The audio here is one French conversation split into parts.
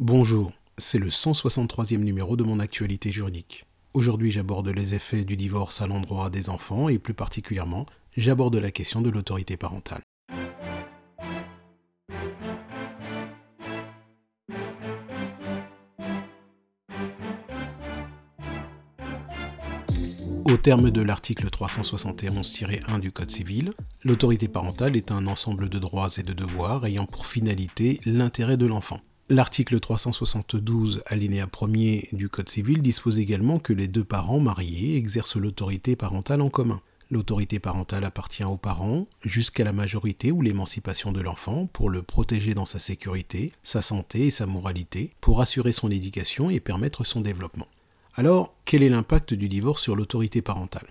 Bonjour, c'est le 163e numéro de mon actualité juridique. Aujourd'hui j'aborde les effets du divorce à l'endroit des enfants et plus particulièrement j'aborde la question de l'autorité parentale. Au terme de l'article 371-1 du Code civil, l'autorité parentale est un ensemble de droits et de devoirs ayant pour finalité l'intérêt de l'enfant. L'article 372, alinéa 1er du Code civil dispose également que les deux parents mariés exercent l'autorité parentale en commun. L'autorité parentale appartient aux parents jusqu'à la majorité ou l'émancipation de l'enfant pour le protéger dans sa sécurité, sa santé et sa moralité, pour assurer son éducation et permettre son développement. Alors, quel est l'impact du divorce sur l'autorité parentale?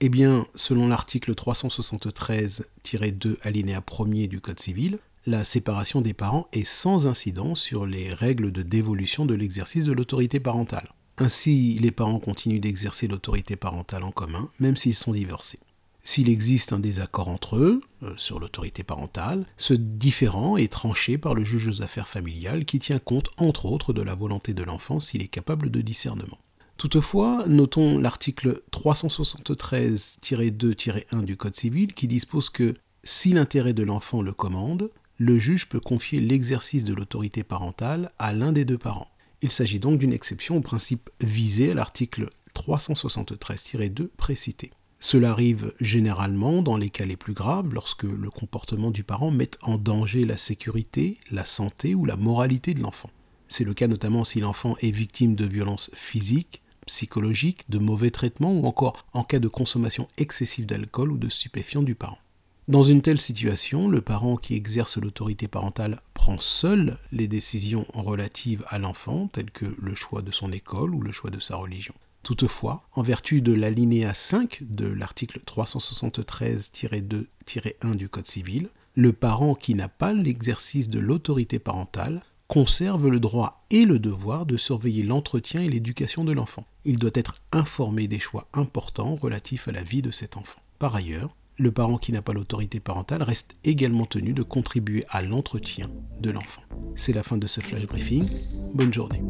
Eh bien, selon l'article 373-2 alinéa 1er du Code civil, la séparation des parents est sans incidence sur les règles de dévolution de l'exercice de l'autorité parentale. Ainsi, les parents continuent d'exercer l'autorité parentale en commun, même s'ils sont divorcés. S'il existe un désaccord entre eux euh, sur l'autorité parentale, ce différend est tranché par le juge aux affaires familiales qui tient compte entre autres de la volonté de l'enfant s'il est capable de discernement. Toutefois, notons l'article 373-2-1 du Code civil qui dispose que si l'intérêt de l'enfant le commande, le juge peut confier l'exercice de l'autorité parentale à l'un des deux parents. Il s'agit donc d'une exception au principe visé à l'article 373-2 précité. Cela arrive généralement dans les cas les plus graves lorsque le comportement du parent met en danger la sécurité, la santé ou la moralité de l'enfant. C'est le cas notamment si l'enfant est victime de violences physiques, psychologiques, de mauvais traitements ou encore en cas de consommation excessive d'alcool ou de stupéfiants du parent. Dans une telle situation, le parent qui exerce l'autorité parentale prend seul les décisions relatives à l'enfant, telles que le choix de son école ou le choix de sa religion. Toutefois, en vertu de l'alinéa 5 de l'article 373-2-1 du Code civil, le parent qui n'a pas l'exercice de l'autorité parentale conserve le droit et le devoir de surveiller l'entretien et l'éducation de l'enfant. Il doit être informé des choix importants relatifs à la vie de cet enfant. Par ailleurs, le parent qui n'a pas l'autorité parentale reste également tenu de contribuer à l'entretien de l'enfant. C'est la fin de ce flash briefing. Bonne journée.